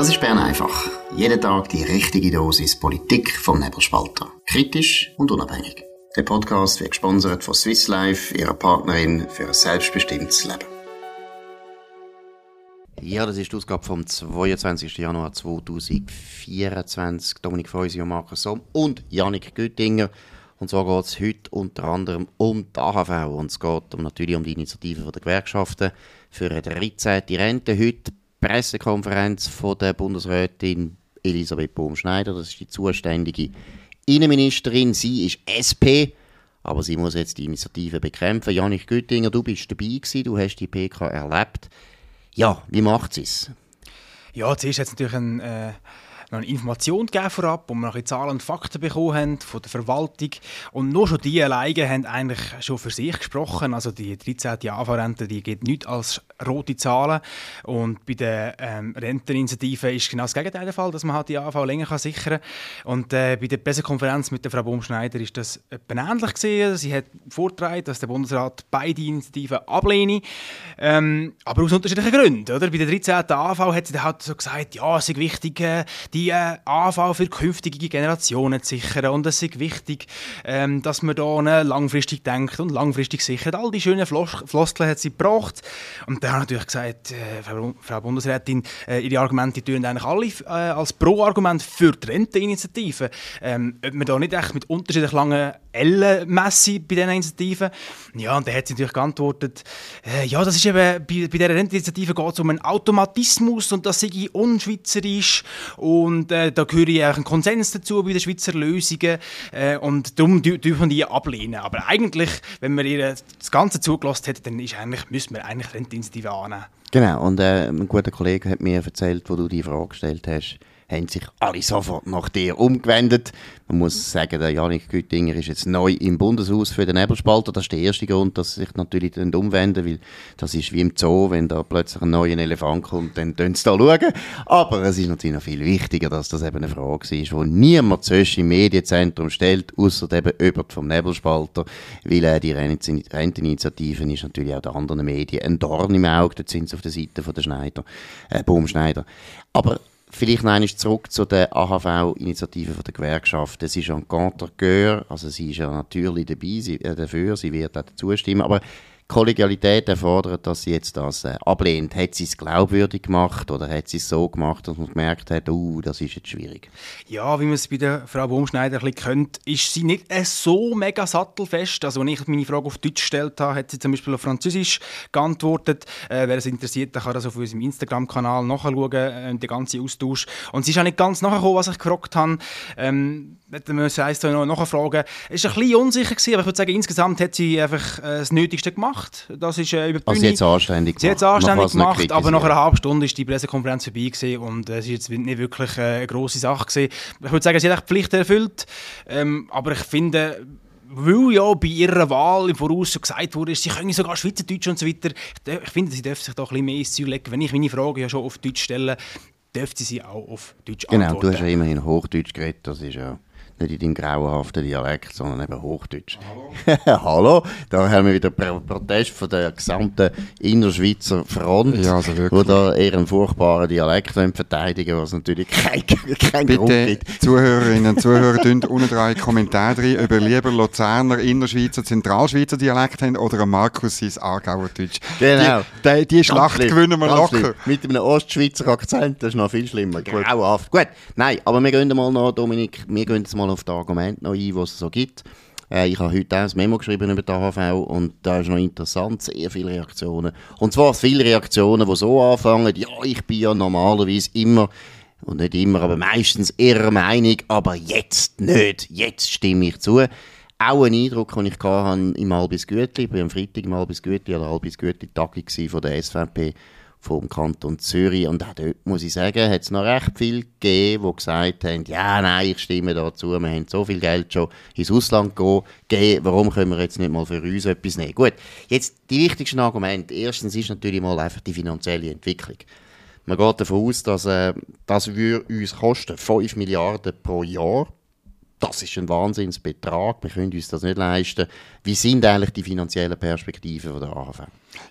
Das ist Bern einfach. Jeden Tag die richtige Dosis Politik vom Nebelspalter. Kritisch und unabhängig. Der Podcast wird gesponsert von Swiss Life, ihrer Partnerin für ein selbstbestimmtes Leben. Ja, das ist die Ausgabe vom 22. Januar 2024. Dominik Feusi und Markus Somm und Janik Göttinger. Und zwar geht es heute unter anderem um die AHV und es geht natürlich um die Initiative der Gewerkschaften für eine 13. Rente. Heute Pressekonferenz von der Bundesrätin Elisabeth Bohm-Schneider. Das ist die zuständige Innenministerin. Sie ist SP, aber sie muss jetzt die Initiative bekämpfen. Janik Güttinger, du bist dabei gewesen, du hast die PK erlebt. Ja, wie macht sie es? Ja, zuerst hat es natürlich ein... Äh noch eine Information gegeben vorab, wo wir noch Zahlen und Fakten bekommen haben von der Verwaltung. Und nur schon die alleine haben eigentlich schon für sich gesprochen. Also die 13. AV-Rente, die geht nicht als rote Zahlen. Und bei der ähm, Renteninitiative ist genau das Gegenteil der Fall, dass man halt die AV länger kann sichern kann. Und äh, bei der Pressekonferenz mit der Frau Baumschneider ist das ähnlich gesehen. Sie hat vorgetragen, dass der Bundesrat beide Initiativen ablehne. Ähm, aber aus unterschiedlichen Gründen. Oder? Bei der 13. AV hat sie dann halt so gesagt, ja, es ist wichtig, äh, die äh, AV für künftige Generationen zu sichern. Und es ist wichtig, ähm, dass man da langfristig denkt und langfristig sichert. All die schönen Flos Floskeln hat sie gebracht. Und dann hat natürlich gesagt, äh, Frau, Frau, Bundesrätin, äh, ihre Argumente tönen eigentlich alle äh, als Pro-Argument für die Renteninitiative. Ähm, ob man da nicht echt mit unterschiedlich langen Ellen messen bei diesen Initiativen? Ja, und dann hat sie natürlich geantwortet, äh, ja, das ist eben, bei, bei dieser Renteninitiative geht es um einen Automatismus und das sei unschweizerisch und äh, da gehöre ich auch einen Konsens dazu bei den Schweizer Lösungen äh, und darum dürfen die ablehnen. Aber eigentlich, wenn man ihr das Ganze zugelassen hätte, dann ist eigentlich, müssen wir eigentlich Renteninitiative annehmen. Genau, und äh, ein guter Kollege hat mir erzählt, wo du die Frage gestellt hast, haben sich alle sofort nach dir umgewendet. Man muss sagen, der Janik Güttinger ist jetzt neu im Bundeshaus für den Nebelspalter. Das ist der erste Grund, dass sie sich natürlich umwenden, weil das ist wie im Zoo, wenn da plötzlich ein neuer Elefant kommt, dann tun sie da schauen. Aber es ist natürlich noch viel wichtiger, dass das eben eine Frage ist, die niemand sonst im Medienzentrum stellt, außer eben über vom Nebelspalter, weil äh, die Renteninitiative ist natürlich auch den anderen Medien ein Dorn im Auge, dort sind sie auf der Seite von der Schneider, äh, Baumschneider. Aber Vielleicht noch einmal zurück zu der AHV-Initiative der Gewerkschaft. Es ist ein Contre also sie ist ja natürlich dabei, sie, äh, dafür, sie wird auch dazu stimmen, aber Kollegialität erfordert, dass sie jetzt das äh, ablehnt. Hat sie es glaubwürdig gemacht oder hat sie es so gemacht, dass man gemerkt hat, uh, das ist jetzt schwierig? Ja, wie man es bei der Frau Baumschneider ein bisschen kennt, ist sie nicht äh, so mega sattelfest. Also, wenn ich meine Frage auf Deutsch gestellt habe, hat sie zum Beispiel auf Französisch geantwortet. Äh, wer es interessiert, kann das auf unserem Instagram-Kanal nachschauen, äh, den ganzen Austausch. Und sie ist auch nicht ganz nachgekommen, was ich gefragt habe. Ähm, man muss eins noch nachfragen. Es war ein bisschen unsicher, gewesen, aber ich würde sagen, insgesamt hat sie einfach äh, das Nötigste gemacht. Das ist äh, über die also sie hat anständig gemacht. Sie hat anständig gemacht, aber nach einer halben Stunde ist die Pressekonferenz vorbei gewesen und äh, es ist jetzt nicht wirklich äh, eine grosse Sache gewesen. Ich würde sagen, sie hat die Pflicht erfüllt, ähm, aber ich finde, weil ja bei ihrer Wahl im Voraus schon gesagt wurde, sie können sogar Schweizerdeutsch und so weiter. Ich, finde, sie dürfen sich da ein bisschen mehr ins Ziel legen. Wenn ich meine Frage ja schon auf Deutsch stelle, dürfte sie auch auf Deutsch genau, antworten. Genau, du hast ja immerhin Hochdeutsch geredet, das ist ja nicht in deinem grauenhaften Dialekt, sondern eben Hochdeutsch. Hallo. Hallo, da haben wir wieder Protest von der gesamten Innerschweizer Front, ja, also wo da ihren furchtbaren Dialekt verteidigen was natürlich kein, kein Bitte, Grund gibt. Zuhörerinnen und Zuhörer, tun unten drei Kommentare rein, ob ihr lieber Luzerner, Innerschweizer, Zentralschweizer Dialekt haben oder Markus sein Aargauer Deutsch. Genau. Die, die, die Schlacht schlimm, gewinnen wir locker. Schlimm. Mit einem Ostschweizer Akzent, das ist noch viel schlimmer. Grauenhaft. Gut, nein, aber wir gehen mal noch, Dominik, wir gehen jetzt mal auf die Argumente noch ein, die es so gibt. Äh, ich habe heute auch ein Memo geschrieben über die AHV und da ist noch interessant, sehr viele Reaktionen. Und zwar viele Reaktionen, die so anfangen, ja, ich bin ja normalerweise immer, und nicht immer, aber meistens ihrer Meinung, aber jetzt nicht, jetzt stimme ich zu. Auch ein Eindruck, den ich hatte im Albis Gütli, ich war am Freitag im Albis Gütli, an der Albis Gütli Tagung von der SVP vom Kanton Zürich. Und auch dort, muss ich sagen, hat es noch recht viel gegeben, die gesagt haben, ja, nein, ich stimme dazu, wir haben so viel Geld schon ins Ausland gegeben, warum können wir jetzt nicht mal für uns etwas nehmen? Gut, jetzt die wichtigsten Argumente. Erstens ist natürlich mal einfach die finanzielle Entwicklung. Man geht davon aus, dass äh, das uns kosten 5 Milliarden pro Jahr. Das ist ein Wahnsinnsbetrag, wir können uns das nicht leisten. Wie sind eigentlich die finanziellen Perspektiven der AHV?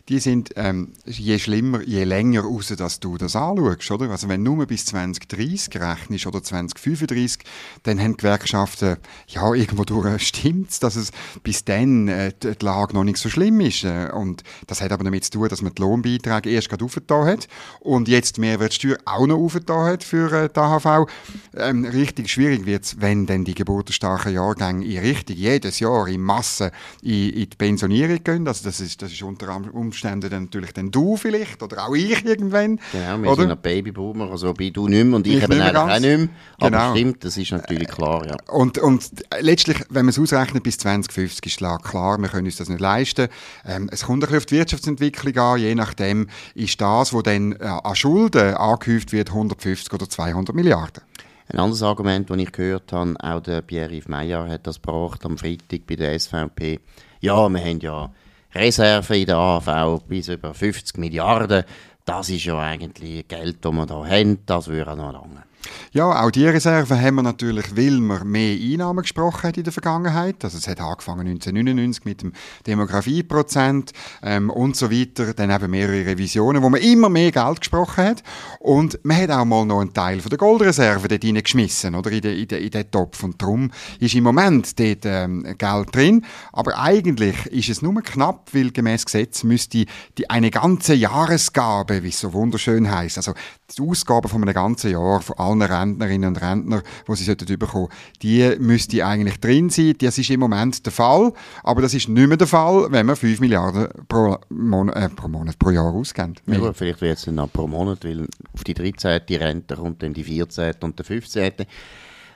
Die sind ähm, je schlimmer, je länger raus, dass du das anschaust, oder? Also wenn du nur bis 2030 rechnest oder 2035, dann haben die Gewerkschaften, ja, irgendwo durch stimmt dass es bis dann äh, die Lage noch nicht so schlimm ist. Äh, und das hat aber damit zu tun, dass man die Lohnbeiträge erst gerade aufgetan hat und jetzt die Mehrwertsteuer auch noch aufgetan hat für äh, die AHV. Ähm, richtig schwierig wird es, wenn dann die geburtenstarken Jahrgänge in richtig jedes Jahr in Masse in, in die Pensionierung gehen. Also das ist, das ist unter Umständen dann natürlich dann du vielleicht oder auch ich irgendwann. Genau, wir oder? sind ein Babyboomer, also bei du nicht mehr und ich, ich eben auch nicht mehr. Aber genau. stimmt, das ist natürlich klar, ja. Und, und letztlich, wenn man es ausrechnet, bis 2050 ist klar, klar, wir können uns das nicht leisten. Ähm, es kommt ein bisschen auf die Wirtschaftsentwicklung an, je nachdem ist das, was dann äh, an Schulden angehäuft wird, 150 oder 200 Milliarden. Ein anderes Argument, das ich gehört habe, auch der Pierre-Yves Meyer hat das gebracht am Freitag bei der SVP. Ja, wir haben ja Reserve in der AV bis über 50 Milliarden. Das ist ja eigentlich Geld, das wir da haben. Das würde noch lange. Ja, auch die Reserve haben wir natürlich, weil wir mehr Einnahmen gesprochen haben in der Vergangenheit. Also es hat angefangen 1999 mit dem Demografieprozent ähm, und so weiter. Dann eben mehrere Revisionen, wo man immer mehr Geld gesprochen hat. Und man hat auch mal noch einen Teil von der Goldreserve dort reingeschmissen, oder? In den, in, den, in den Topf. Und darum ist im Moment dort ähm, Geld drin. Aber eigentlich ist es nur knapp, weil gemäß Gesetz müsste die eine ganze Jahresgabe, wie es so wunderschön heißt, also die Ausgaben von einem ganzen Jahr von allen Rentnerinnen und Rentner, die sie bekommen sollten, die müsste eigentlich drin sein. Das ist im Moment der Fall, aber das ist nicht mehr der Fall, wenn wir 5 Milliarden pro, Mon äh, pro Monat, pro Jahr ausgeben. Ja, gut, vielleicht wird es dann pro Monat, weil auf die 13. Rente kommt dann die 14. und der 15.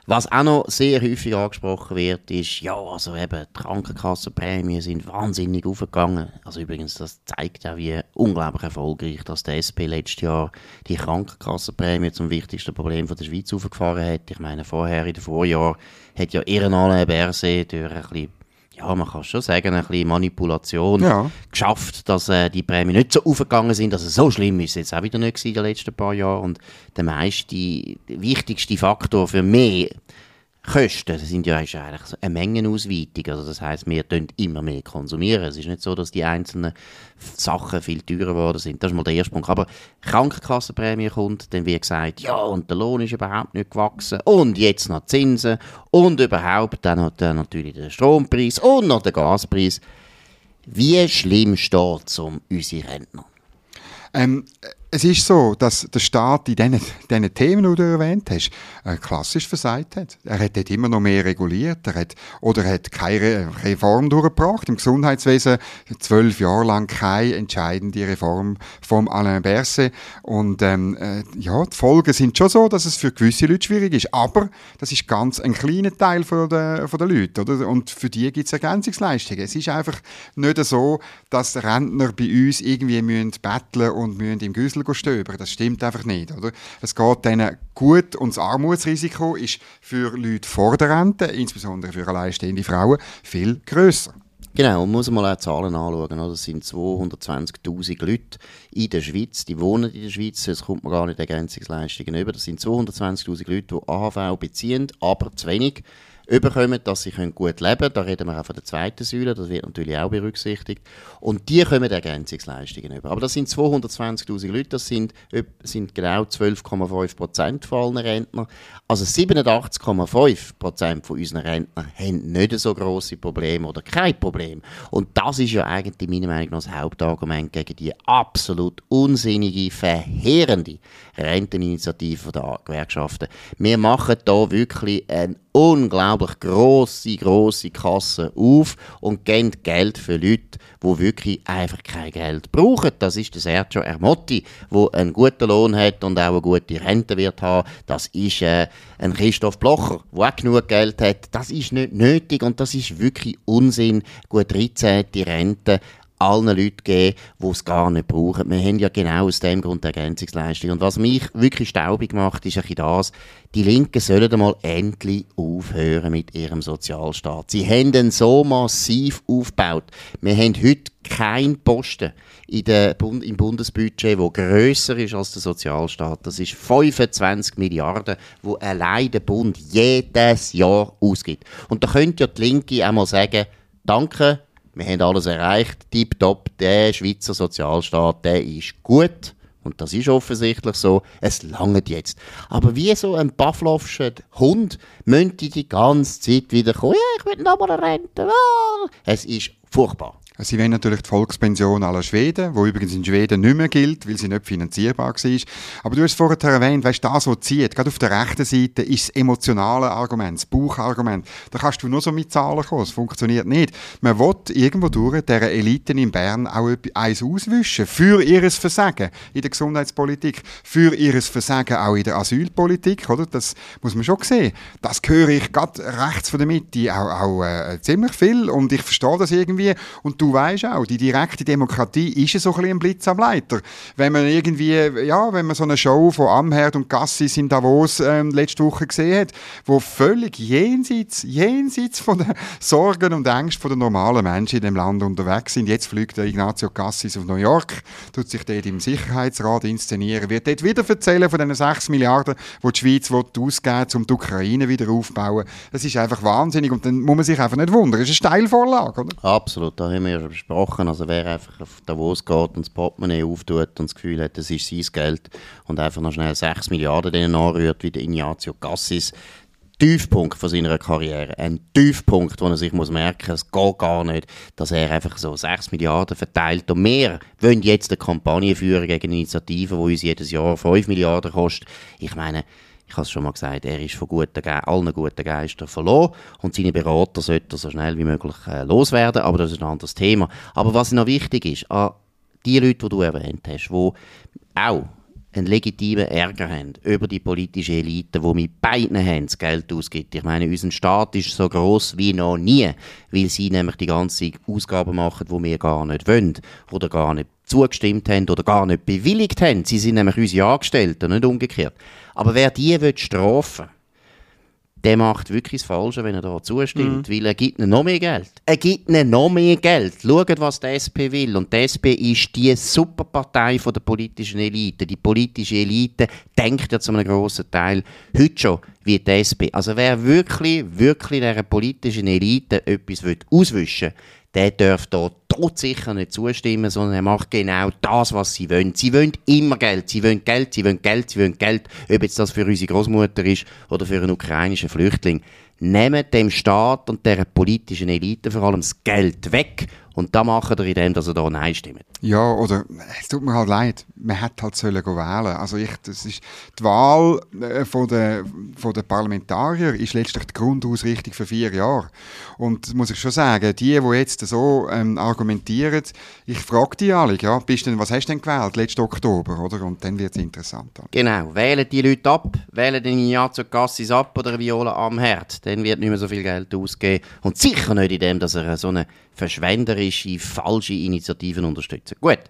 Was auch noch sehr häufig angesprochen wird, ist, ja, also eben, die Krankenkassenprämien sind wahnsinnig aufgegangen. Also übrigens, das zeigt auch, wie unglaublich erfolgreich, dass der SP letztes Jahr die Krankenkassenprämie zum wichtigsten Problem von der Schweiz aufgefahren hat. Ich meine, vorher in den Vorjahren hat ja Ehrenale Berse durch ein bisschen ja, man kann schon sagen, ein bisschen Manipulation ja. geschafft, dass äh, die Prämien nicht so aufgegangen sind. Also so schlimm ist es jetzt auch wieder nicht in den letzten paar Jahren. Und der meiste, der wichtigste Faktor für mehr Kosten, das sind ja eigentlich eine Mengenausweitung. Also das heißt, wir tun immer mehr konsumieren. Es ist nicht so, dass die einzelnen Sachen viel teurer geworden sind. Das ist mal der erste Punkt. Aber Krankenkassenprämie kommt, dann wird gesagt, ja, und der Lohn ist überhaupt nicht gewachsen. Und jetzt noch Zinsen. Und überhaupt dann noch der, natürlich der Strompreis und noch der Gaspreis. Wie schlimm steht es um unsere Rentner? Ähm, es ist so, dass der Staat in diesen, diesen Themen, die du erwähnt hast, äh, klassisch versagt hat. Er hat dort immer noch mehr reguliert er hat, oder er hat keine Reform durchgebracht. Im Gesundheitswesen zwölf Jahre lang keine entscheidende Reform vom Alain Berset. Und ähm, äh, ja, die Folgen sind schon so, dass es für gewisse Leute schwierig ist. Aber das ist ganz ein kleiner Teil von der, von der Leute. Oder? Und für die gibt es Ergänzungsleistungen. Es ist einfach nicht so, dass Rentner bei uns irgendwie müssen betteln und müssen im Güssel stöbern. Das stimmt einfach nicht. Oder? Es geht denen gut und das Armutsrisiko ist für Leute vor der Rente, insbesondere für alleinstehende Frauen, viel grösser. Genau, man muss mal auch Zahlen anschauen. Das sind 220'000 Leute in der Schweiz, die wohnen in der Schweiz, es kommt man gar nicht Ergänzungsleistungen über. Das sind 220'000 Leute, die AHV beziehen, aber zu wenig überkommen, dass sie gut leben können. Da reden wir auch von der zweiten Säule, das wird natürlich auch berücksichtigt. Und die kommen Ergänzungsleistungen über. Aber das sind 220'000 Leute, das sind, sind genau 12,5 Prozent von allen Rentner. Also 87,5 Prozent von unseren Rentnern haben nicht so grosse Probleme oder kein Problem. Und das ist ja eigentlich meiner Meinung nach das Hauptargument gegen die absolut unsinnige, verheerende Renteninitiative der Gewerkschaften. Wir machen da wirklich einen unglaublich grosse, grosse Kasse auf und geben Geld für Leute, die wirklich einfach kein Geld brauchen. Das ist der Sergio Ermotti, der einen guten Lohn hat und auch eine gute Rente wird haben. Das ist äh, ein Christoph Blocher, der auch genug Geld hat. Das ist nicht nötig und das ist wirklich Unsinn. Gut 13. Rente allen Leuten geben, die es gar nicht brauchen. Wir haben ja genau aus dem Grund Ergänzungsleistung. Und was mich wirklich staubig macht, ist ein das, die Linken sollen einmal endlich aufhören mit ihrem Sozialstaat. Sie haben den so massiv aufgebaut. Wir haben heute keinen Posten in der Bund im Bundesbudget, der grösser ist als der Sozialstaat. Das ist 25 Milliarden, wo allein der Bund jedes Jahr ausgibt. Und da könnte ja die Linke einmal sagen, danke, wir haben alles erreicht, tipptopp, der Schweizer Sozialstaat, der ist gut. Und das ist offensichtlich so. Es langt jetzt. Aber wie so ein Pavlovscher Hund möchte die ganze Zeit wieder kommen. Ja, ich will noch mal eine Rente. Ah. Es ist furchtbar. Sie wollen natürlich die Volkspension aller Schweden, wo übrigens in Schweden nicht mehr gilt, weil sie nicht finanzierbar war. Aber du hast vorher erwähnt, weißt, das, was zieht, gerade auf der rechten Seite, ist das emotionale Argument, das Bauchargument. Da kannst du nur so mit Zahlen kommen, es funktioniert nicht. Man will irgendwo durch dieser Eliten in Bern auch eins auswischen für ihr Versagen in der Gesundheitspolitik, für ihr Versagen auch in der Asylpolitik, oder? Das muss man schon sehen. Das höre ich gerade rechts von der Mitte auch, auch äh, ziemlich viel und ich verstehe das irgendwie und du weißt auch, die direkte Demokratie ist so ein ein Blitz am Leiter. Wenn man irgendwie, ja, wenn man so eine Show von Amherd und Gassis in Davos ähm, letzte Woche gesehen hat, wo völlig jenseits, jenseits von den Sorgen und Ängsten den normalen Menschen in dem Land unterwegs sind. Jetzt fliegt der Ignazio Cassis auf New York, tut sich dort im Sicherheitsrat inszenieren, wird dort wieder erzählen von den 6 Milliarden, die die Schweiz ausgeben will, um die Ukraine wieder aufzubauen. Das ist einfach wahnsinnig und dann muss man sich einfach nicht wundern. Das ist eine Steilvorlage, oder? Absolut, da haben wir ja schon besprochen. Also wer einfach auf Davos geht und das Portemonnaie auftut und das Gefühl hat, das ist sein Geld und einfach noch schnell 6 Milliarden anrührt, wie der Ignazio Cassis, Tiefpunkt von seiner Karriere. Ein Tiefpunkt, wo er sich muss merken muss, es geht gar nicht, dass er einfach so 6 Milliarden verteilt. Und wir wollen jetzt eine Kampagne führen gegen Initiativen, die uns jedes Jahr 5 Milliarden kostet. Ich meine, ich habe es schon mal gesagt, er ist von guten allen guten Geistern verloren und seine Berater sollten so schnell wie möglich äh, loswerden, aber das ist ein anderes Thema. Aber was noch wichtig ist, an die Leute, die du erwähnt hast, die auch einen legitimen Ärger haben über die politische Elite, die mit beiden Händen das Geld ausgibt. Ich meine, unser Staat ist so groß wie noch nie, weil sie nämlich die ganzen Ausgaben machen, die wir gar nicht wollen oder gar nicht zugestimmt haben oder gar nicht bewilligt haben. Sie sind nämlich unsere Angestellten, nicht umgekehrt. Aber wer die will strafen der macht wirklich das Falsche, wenn er da zustimmt, mhm. weil er gibt ihnen noch mehr Geld. Er gibt ihnen noch mehr Geld. Schaut, was die SP will. Und die SP ist die Superpartei von der politischen Elite. Die politische Elite denkt ja zu einem grossen Teil heute schon wie die SP. Also wer wirklich, wirklich dieser politischen Elite etwas auswischen will, der darf da sicher nicht zustimmen, sondern er macht genau das, was sie wollen. Sie wollen immer Geld, sie wollen Geld, sie wollen Geld, sie wollen Geld, ob jetzt das für unsere Großmutter ist oder für einen ukrainischen Flüchtling. Nehmen dem Staat und der politischen Elite vor allem das Geld weg und da machen wir in dem, dass er da Nein stimmt. Ja, oder es tut mir halt leid, man hätte halt sollen wählen. Also ich, das ist, die Wahl äh, von der, von der Parlamentarier ist letztlich die Grundausrichtung für vier Jahre. Und das muss ich schon sagen, die, die jetzt so ähm, argumentieren, ich frage die alle, ja, bist denn, was hast du denn gewählt letzten Oktober, oder? Und dann wird es interessant. Genau, wählen die Leute ab, wählen den Ignazio Cassis ab oder Viola am Herd, dann wird nicht mehr so viel Geld ausgeben. Und sicher nicht in dem, dass er so eine verschwenderische, falsche Initiativen unterstützen. Gut.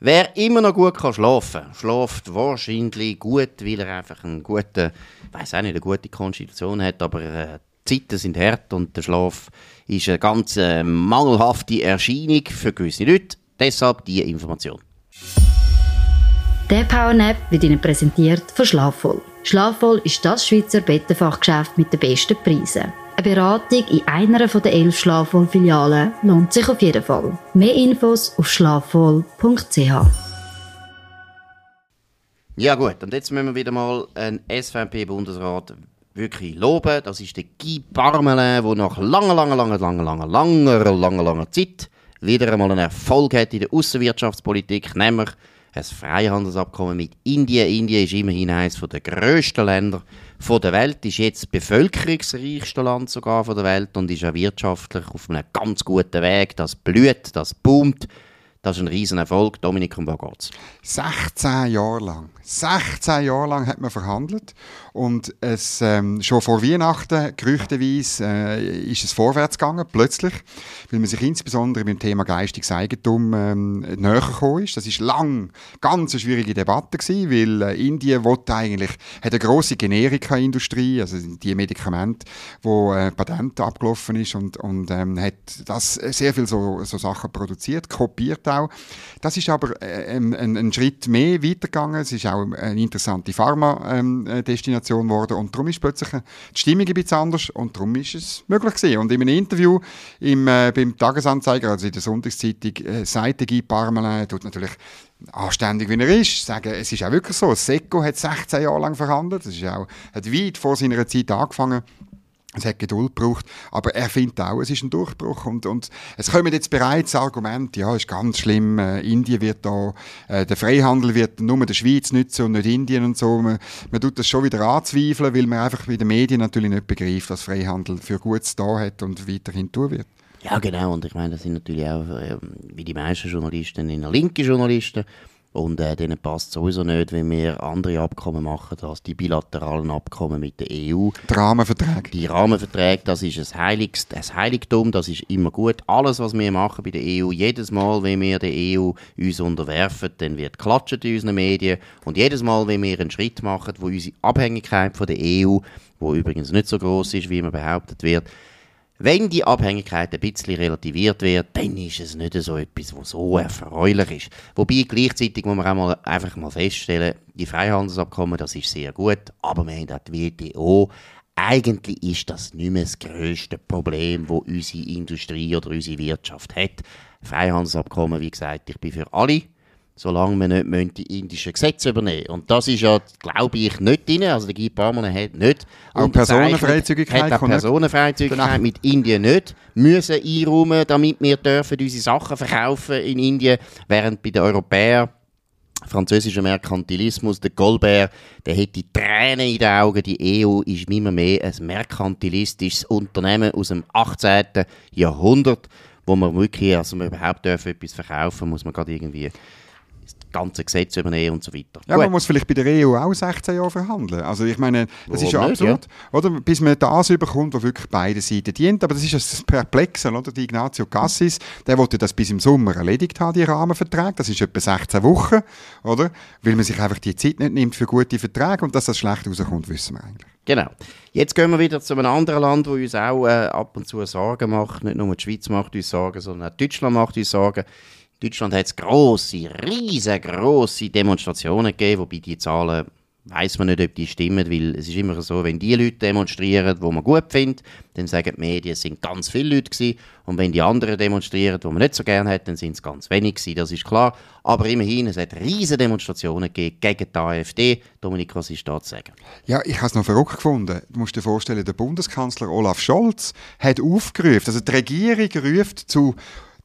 Wer immer noch gut kann schlafen kann, schläft wahrscheinlich gut, weil er einfach einen guten, weiß auch nicht, eine gute Konstitution hat, aber äh, die Zeiten sind hart und der Schlaf ist eine ganz äh, mangelhafte Erscheinung für gewisse Leute. Deshalb diese Information. Der Powernap wird Ihnen präsentiert von Schlafvoll. Schlafvoll ist das Schweizer Bettenfachgeschäft mit den besten Preisen. Eine Beratung in einer der elf Schlafwohl-Filialen lohnt sich auf jeden Fall. Mehr Infos auf schlafwohl.ch. Ja gut, und jetzt müssen wir wieder mal einen SVP-Bundesrat wirklich loben. Das ist der Guy Parmelin, der nach langer, langer, langer, langer, langer, langer, langer, langer Zeit wieder einmal einen Erfolg hat in der Außenwirtschaftspolitik, nämlich ein Freihandelsabkommen mit Indien. Indien ist immerhin eines der grössten Länder der Welt, ist jetzt das bevölkerungsreichste Land sogar der Welt und ist auch wirtschaftlich auf einem ganz guten Weg. Das blüht, das boomt. Das ist ein Riesenerfolg. Dominik, um was geht's? 16 Jahre lang. 16 Jahre lang hat man verhandelt und es, ähm, schon vor Weihnachten, gerüchteweise, äh, ist es vorwärts gegangen, plötzlich, weil man sich insbesondere dem Thema geistiges Eigentum ähm, näher gekommen ist. Das ist lang ganz eine schwierige Debatte gewesen, weil äh, Indien wollte eigentlich, hat eine grosse Generika-Industrie, also die Medikamente, wo äh, Patent abgelaufen ist und, und ähm, hat das sehr viel so, so Sachen produziert, kopiert auch. Das ist aber äh, ein, ein, Schritt mehr weitergegangen. Es ist auch eine interessante Pharma-Destination ähm, geworden und darum ist plötzlich die Stimmung ein bisschen anders und darum ist es möglich gewesen. Und in einem Interview im, äh, beim Tagesanzeiger, also in der Sonntagszeitung, äh, Seite Guy Parmelin, tut natürlich anständig wie er ist, sagen, es ist auch wirklich so, Seco hat 16 Jahre lang verhandelt, es ist auch, hat weit vor seiner Zeit angefangen, es hat Geduld gebraucht, aber er findet auch, es ist ein Durchbruch und, und es kommen jetzt bereits Argumente, ja, ist ganz schlimm, äh, Indien wird da, äh, der Freihandel wird nur der Schweiz nützen und nicht Indien und so. Man, man tut das schon wieder anzweifeln, weil man einfach bei den Medien natürlich nicht begreift, was Freihandel für Gutes da hat und weiterhin tun wird. Ja, genau. Und ich meine, das sind natürlich auch, äh, wie die meisten Journalisten, in linke Journalisten. Und äh, denen passt sowieso nicht, wenn wir andere Abkommen machen als die bilateralen Abkommen mit der EU. Die Rahmenverträge. Die Rahmenverträge, das ist ein, Heiligs, ein Heiligtum, das ist immer gut. Alles, was wir machen bei der EU, jedes Mal, wenn wir der EU uns unterwerfen, dann wird klatscht in unseren Medien. Und jedes Mal, wenn wir einen Schritt machen, wo unsere Abhängigkeit von der EU, wo übrigens nicht so groß ist, wie man behauptet wird, wenn die Abhängigkeit ein bisschen relativiert wird, dann ist es nicht so etwas, was so erfreulich ist. Wobei gleichzeitig muss man auch mal, einfach mal feststellen, die Freihandelsabkommen, das ist sehr gut, aber wir haben auch die WTO. Eigentlich ist das nicht mehr das grösste Problem, das unsere Industrie oder unsere Wirtschaft hat. Freihandelsabkommen, wie gesagt, ich bin für alle solange man nicht die indischen Gesetze übernehmen Und das ist ja, glaube ich, nicht drin. Also der Guy Parmelin hat nicht auch Personenfreizügigkeit hat auch Personenfreizügigkeit mit Indien nicht müssen einräumen, damit wir dürfen unsere Sachen verkaufen in Indien, während bei den Europäern französischer Merkantilismus, der Goldberg, der hat die Tränen in den Augen. Die EU ist immer mehr ein merkantilistisches Unternehmen aus dem 18. Jahrhundert, wo man wirklich, also man überhaupt dürfen etwas verkaufen, muss man gerade irgendwie ganze Gesetz übernehmen und so weiter. Ja, Gut. man muss vielleicht bei der EU auch 16 Jahre verhandeln. Also ich meine, das Warum ist ja absurd, ja? oder? bis man das überkommt, was wirklich beide Seiten dient. Aber das ist das Perplexe, oder? Die Ignazio Cassis, der wollte das bis im Sommer erledigt haben, die Rahmenverträge. Das ist etwa 16 Wochen, oder? Weil man sich einfach die Zeit nicht nimmt für gute Verträge und dass das schlecht rauskommt, wissen wir eigentlich. Genau. Jetzt gehen wir wieder zu einem anderen Land, wo uns auch äh, ab und zu Sorgen macht. Nicht nur die Schweiz macht uns Sorgen, sondern auch Deutschland macht uns Sorgen. Deutschland hat es grosse, riesengroße Demonstrationen gegeben, wobei die Zahlen weiß man nicht, ob die stimmen, weil es ist immer so, wenn die Leute demonstrieren, wo man gut findet, dann sagen die Medien, es sind ganz viele Leute gewesen. Und wenn die anderen demonstrieren, wo man nicht so gerne hat, dann sind es ganz wenig gewesen, das ist klar. Aber immerhin, es hat riesige Demonstrationen gegeben gegen die AfD. Dominik, was ist da zu sagen? Ja, ich habe es noch verrückt gefunden. Du musst dir vorstellen, der Bundeskanzler Olaf Scholz hat aufgerufen, also die Regierung ruft zu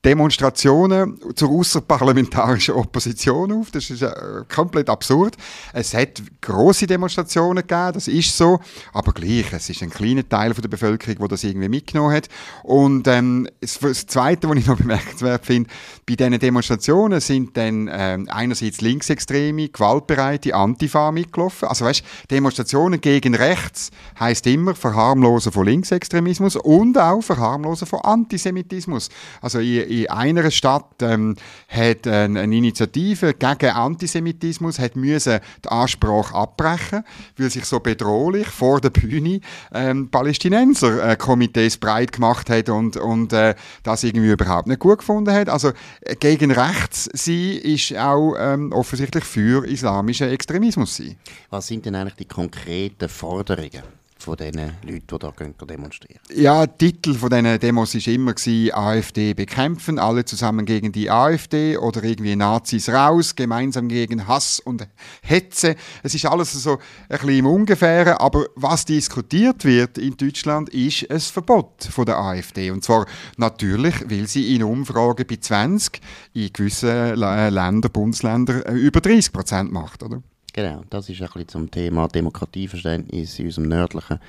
Demonstrationen zur außerparlamentarischen Opposition auf. Das ist äh, komplett absurd. Es hat große Demonstrationen gegeben, das ist so, aber gleich, es ist ein kleiner Teil von der Bevölkerung, der das irgendwie mitgenommen hat. Und ähm, das, Zweite, was ich noch bemerkenswert finde, bei diesen Demonstrationen sind dann ähm, einerseits linksextreme, gewaltbereite Antifa mitgelaufen. Also weißt, Demonstrationen gegen rechts heißt immer Verharmlosen von Linksextremismus und auch Verharmlosen von Antisemitismus. Also in einer Stadt ähm, hat eine, eine Initiative gegen Antisemitismus hat müssen die Ansprache abbrechen, weil sich so bedrohlich vor der Bühne ähm, Palästinenser äh, Komitees breit gemacht hat und, und äh, das irgendwie überhaupt nicht gut gefunden hat. Also äh, gegen rechts sie ist auch ähm, offensichtlich für islamischen Extremismus sein. Was sind denn eigentlich die konkreten Forderungen? Von diesen Leuten, die da demonstrieren. Ja, der Titel von diesen Demos war immer AfD bekämpfen, alle zusammen gegen die AfD oder irgendwie Nazis raus, gemeinsam gegen Hass und Hetze. Es ist alles so ein bisschen im Ungefähren, aber was diskutiert wird in Deutschland, ist ein Verbot von der AfD. Und zwar natürlich, weil sie in Umfragen bei 20 in gewissen Ländern, Bundesländern äh, über 30 Prozent macht, oder? Genau, das ist ein bisschen zum Thema Demokratieverständnis in unserem nördlichen,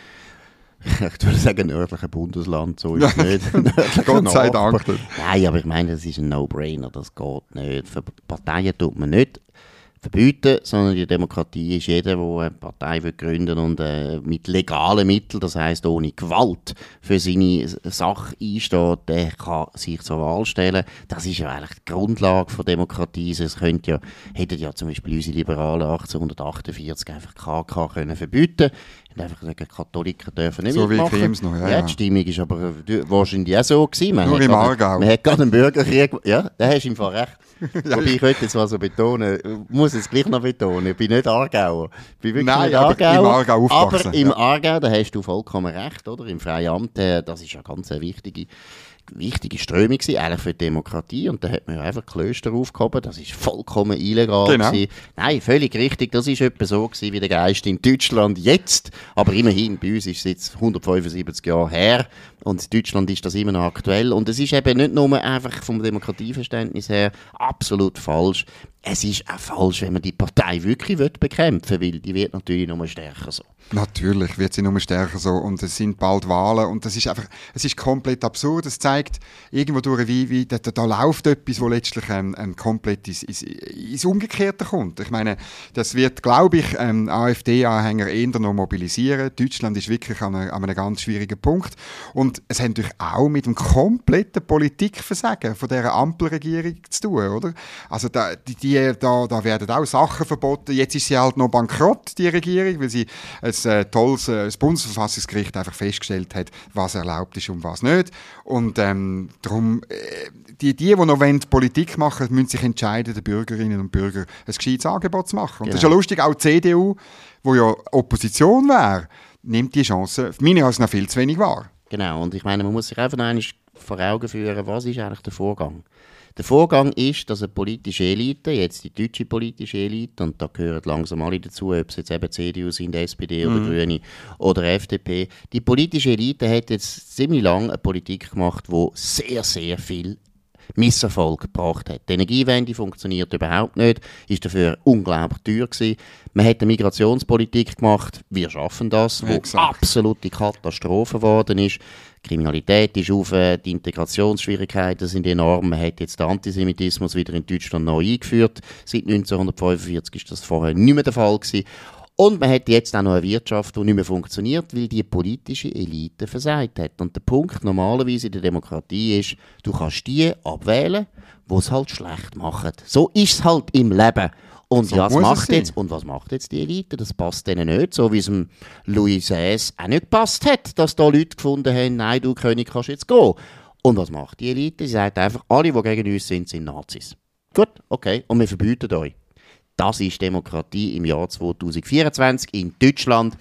ich würde sagen nördlichen Bundesland, so ist es nicht. Gott sei Dank. Nein, aber ich meine, das ist ein No-Brainer, das geht nicht. Für Parteien tut man nicht verbieten, sondern die Demokratie ist jeder, der eine Partei will gründen und äh, mit legalen Mitteln, das heißt ohne Gewalt, für seine Sache einsteht, der kann sich zur Wahl stellen. Das ist ja eigentlich die Grundlage der Demokratie. Es könnte ja, hätten ja zum Beispiel unsere Liberalen 1848 einfach KK können verbieten und einfach sagen, Katholiker dürfen nicht So wie mitmachen. Krems noch, ja, ja. ja. die Stimmung ist aber äh, wahrscheinlich auch so gewesen. Man Nur im Aargau. Man hat gerade einen Bürgerkrieg, ja, da hast du im Fall recht. Wobei ich könnte jetzt mal so betonen, ich muss es gleich noch betonen, ich bin nicht Aargauer. Ich bin wirklich Nein, nicht aber im Aargauer. Aargau aufgewachsen, Aber im ja. Aargau, da hast du vollkommen recht, oder? Im Freiamt, äh, das ist ja ganz eine wichtige wichtige Strömung gewesen, eigentlich für die Demokratie. Und da hat man ja einfach Klöster aufgehoben, das ist vollkommen illegal Genau. gewesen. Nein, völlig richtig, das ist etwa so gewesen wie der Geist in Deutschland jetzt, aber immerhin, bei uns ist es jetzt 175 Jahre her. Und in Deutschland ist das immer noch aktuell. Und es ist eben nicht nur einfach vom Demokratieverständnis her absolut falsch, es ist auch falsch, wenn man die Partei wirklich bekämpfen will, weil die wird natürlich nur stärker so. Natürlich wird sie nur stärker so und es sind bald Wahlen und das ist einfach, es ist komplett absurd. Es zeigt irgendwo durch, wie, wie da, da, läuft etwas, wo letztlich ähm, ähm, komplett ins, ins, ins Umgekehrte kommt. Ich meine, das wird, glaube ich, ähm, AfD-Anhänger eher noch mobilisieren. Deutschland ist wirklich an, einer- an einem ganz schwierigen Punkt und es hat natürlich auch mit dem kompletten Politikversagen von dieser Ampelregierung zu tun, oder? Also da, die, da, da werden auch Sachen verboten. Jetzt ist sie halt noch bankrott, die Regierung, weil sie ein äh, tolles äh, das Bundesverfassungsgericht einfach festgestellt hat, was erlaubt ist und was nicht. Und ähm, darum, äh, die, die, die noch wollen, Politik machen müssen sich entscheiden, den Bürgerinnen und Bürgern ein gescheites Angebot zu machen. Und das ist ja Genau. lustig, auch die CDU, wo ja Opposition wäre, nimmt die Chance meiner Ansicht nach viel zu wenig wahr. Genau, und ich meine, man muss sich einfach noch einmal vor Augen führen, was ist eigentlich der Vorgang? Der Vorgang ist, dass eine politische Elite, jetzt die deutsche politische Elite, und da gehören langsam alle dazu, ob es jetzt eben CDU sind, SPD oder Grüne oder FDP, die politische Elite hat jetzt ziemlich lange eine Politik gemacht, wo sehr, sehr viel Misserfolg gebracht hat. Die Energiewende funktioniert überhaupt nicht, ist dafür unglaublich teuer gewesen. Man hat eine Migrationspolitik gemacht, wir schaffen das, wo Exakt. absolute Katastrophe geworden ist. Die Kriminalität ist auf, äh, die Integrationsschwierigkeiten sind enorm. Man hat jetzt den Antisemitismus wieder in Deutschland neu eingeführt. Seit 1945 ist das vorher nicht mehr der Fall gewesen. Und man hat jetzt auch noch eine Wirtschaft, die nicht mehr funktioniert, weil die politische Elite versagt hat. Und der Punkt normalerweise in der Demokratie ist, du kannst die abwählen, die es halt schlecht machen. So ist es halt im Leben. Und So ja, was macht jetzt? Und was macht jetzt die Elite? Das passt denen nicht, so wie es dem Louis XVI auch nicht gepasst hat, dass da Leute gefunden haben, nein, du König kannst jetzt gehen. Und was macht die Elite? Sie sagt einfach, alle, die gegen uns sind, sind Nazis. Gut, okay, und wir verbieten euch. Das ist Demokratie im Jahr 2024 in Deutschland.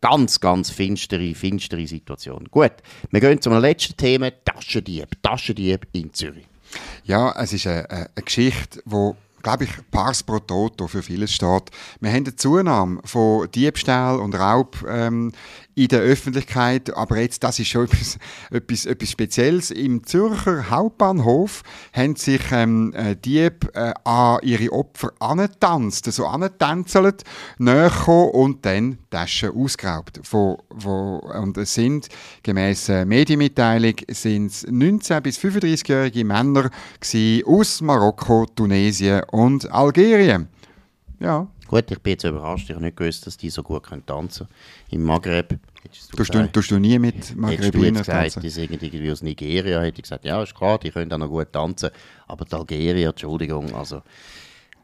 Ganz, ganz finstere, finstere Situation. Gut, wir gehen zum letzten Thema, Taschendieb. Taschendieb in Zürich. Ja, es ist eine, eine Geschichte, wo glaube ich, Pars pro Toto für vieles steht. Wir haben eine Zunahme von Diebstahl und Raub ähm, in der Öffentlichkeit, aber jetzt, das ist schon etwas, etwas, etwas Spezielles. Im Zürcher Hauptbahnhof haben sich ähm, äh, Dieb äh, an ihre Opfer angetanzt, so angetänzelt, näher und dann Taschen ausgeraubt. Von, wo, und es sind, gemäss äh, Medienmitteilung, sind es 19- bis 35-jährige Männer aus Marokko, Tunesien und Algerien. Ja, Gut, ich bin jetzt überrascht. Ich habe nicht gewusst, dass die so gut können tanzen Im Maghreb. Hättest tust du, tust du nie mit Hättest du Maghrebiner jetzt gesagt, tanzen? die sind irgendwie aus Nigeria, hätte ich gesagt, ja, ist klar, die können auch noch gut tanzen. Aber die Algerier, Entschuldigung, also...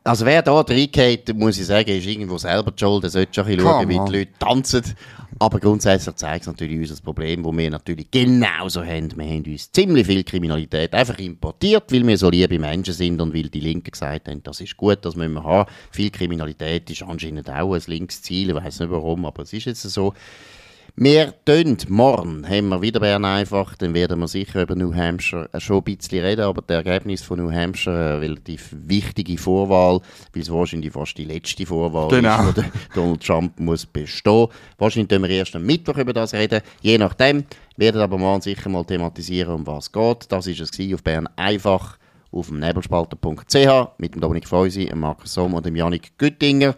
Also wer da reingeht, muss ich sagen, ist irgendwo selber die schuld. Er sollte schon ein bisschen schauen, wie die Leute tanzen. Aber grundsätzlich zeigt es natürlich uns das Problem, das wir natürlich genauso haben. Wir haben uns ziemlich viel Kriminalität einfach importiert, weil wir so liebe Menschen sind und weil die Linken gesagt haben, das ist gut, das müssen wir haben. Viel Kriminalität ist anscheinend auch ein linkes Ziel, ich weiß nicht warum, aber es ist jetzt so. Wir tun morgen, haben wir wieder Bern einfach, dann werden wir sicher über New Hampshire äh, schon ein bisschen reden, aber das Ergebnis von New Hampshire, eine relativ wichtige Vorwahl, weil es wahrscheinlich fast die letzte Vorwahl Genau. ist, wo Donald Trump muss bestehen. Wahrscheinlich können wir erst am Mittwoch über das reden, je nachdem. Werden aber morgen sicher mal thematisieren, um was es geht. Das ist es auf Bern einfach auf dem nebelspalter.ch mit dem Dominik Feusi, dem Markus Somm und dem Janik Güttinger.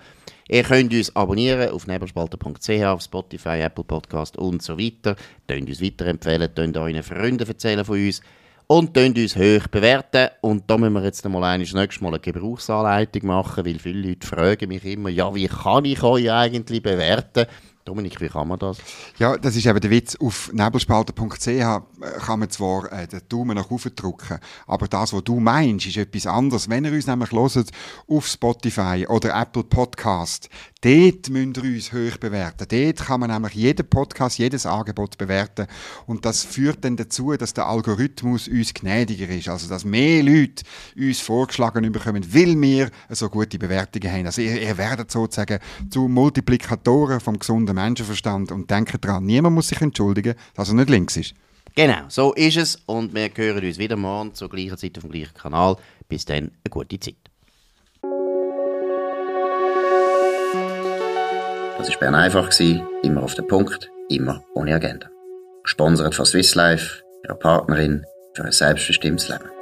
Ihr könnt uns abonnieren auf nebelspalter.ch, auf Spotify, Apple Podcast und so weiter. Könnt uns weiterempfehlen, könnt euren Freunden erzählen von uns. und uns hoch bewerten. Und da müssen wir jetzt mal das nächste Mal eine Gebrauchsanleitung machen, weil viele Leute fragen mich immer, ja, wie kann ich euch eigentlich bewerten? Dominik, wie kann man das? Ja, das ist eben der Witz. Auf nebelspalter.ch äh, kann man zwar äh, den Daumen nach oben drücken, aber das, was du meinst, ist etwas anderes. Wenn ihr uns nämlich hört, auf Spotify oder Apple Podcast, dort müsst ihr uns hoch bewerten. Dort kann man nämlich jeden Podcast, jedes Angebot bewerten und das führt dann dazu, dass der Algorithmus uns gnädiger ist. Also, dass mehr Leute uns vorgeschlagen bekommen, weil wir so gute Bewertungen haben. Also, ihr, ihr werdet sozusagen zu Multiplikatoren vom gesunden Menschenverstand und denkt daran, niemand muss sich entschuldigen, dass er nicht links ist. Genau, so ist es und wir hören uns wieder morgen zur gleichen Zeit auf dem gleichen Kanal. Bis dann, eine gute Zeit. Das war Bern einfach, immer auf den Punkt, immer ohne Agenda. Gesponsert von Swiss Life, ihrer Partnerin für ein selbstbestimmtes Leben.